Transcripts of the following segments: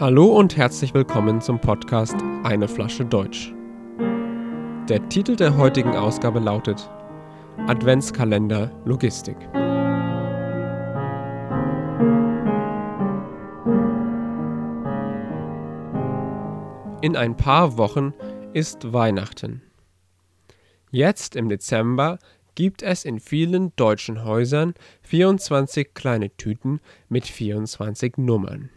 Hallo und herzlich willkommen zum Podcast Eine Flasche Deutsch. Der Titel der heutigen Ausgabe lautet Adventskalender Logistik. In ein paar Wochen ist Weihnachten. Jetzt im Dezember gibt es in vielen deutschen Häusern 24 kleine Tüten mit 24 Nummern.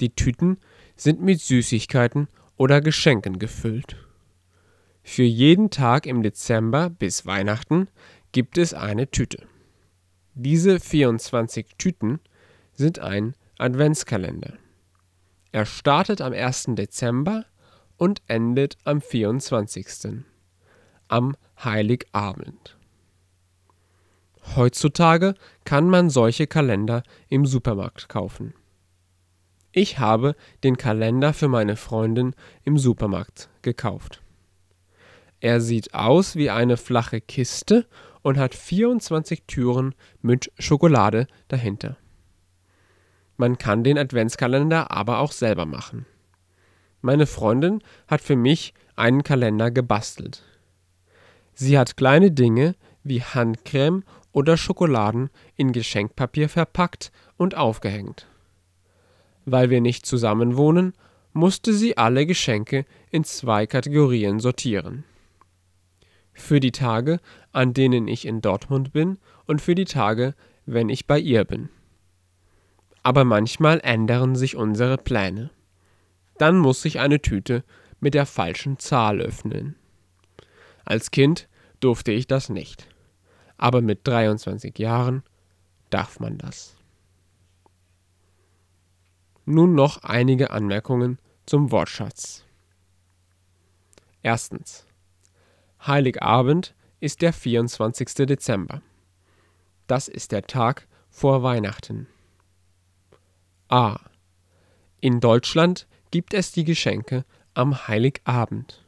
Die Tüten sind mit Süßigkeiten oder Geschenken gefüllt. Für jeden Tag im Dezember bis Weihnachten gibt es eine Tüte. Diese 24 Tüten sind ein Adventskalender. Er startet am 1. Dezember und endet am 24. am Heiligabend. Heutzutage kann man solche Kalender im Supermarkt kaufen. Ich habe den Kalender für meine Freundin im Supermarkt gekauft. Er sieht aus wie eine flache Kiste und hat 24 Türen mit Schokolade dahinter. Man kann den Adventskalender aber auch selber machen. Meine Freundin hat für mich einen Kalender gebastelt. Sie hat kleine Dinge wie Handcreme oder Schokoladen in Geschenkpapier verpackt und aufgehängt. Weil wir nicht zusammen wohnen, musste sie alle Geschenke in zwei Kategorien sortieren. Für die Tage, an denen ich in Dortmund bin und für die Tage, wenn ich bei ihr bin. Aber manchmal ändern sich unsere Pläne. Dann muss ich eine Tüte mit der falschen Zahl öffnen. Als Kind durfte ich das nicht. Aber mit 23 Jahren darf man das. Nun noch einige Anmerkungen zum Wortschatz. Erstens. Heiligabend ist der 24. Dezember. Das ist der Tag vor Weihnachten. A. In Deutschland gibt es die Geschenke am Heiligabend.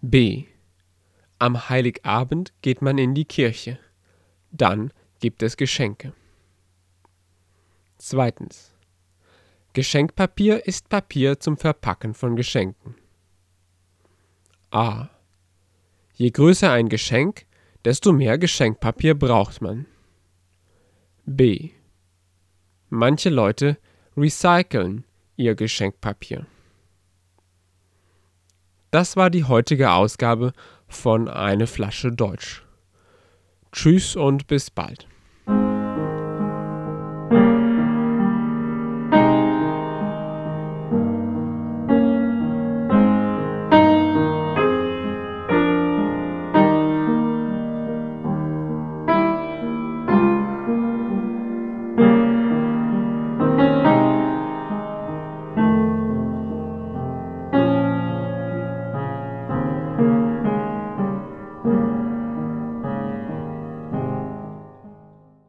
B. Am Heiligabend geht man in die Kirche. Dann gibt es Geschenke. Zweitens. Geschenkpapier ist Papier zum Verpacken von Geschenken. A. Je größer ein Geschenk, desto mehr Geschenkpapier braucht man. B. Manche Leute recyceln ihr Geschenkpapier. Das war die heutige Ausgabe von Eine Flasche Deutsch. Tschüss und bis bald.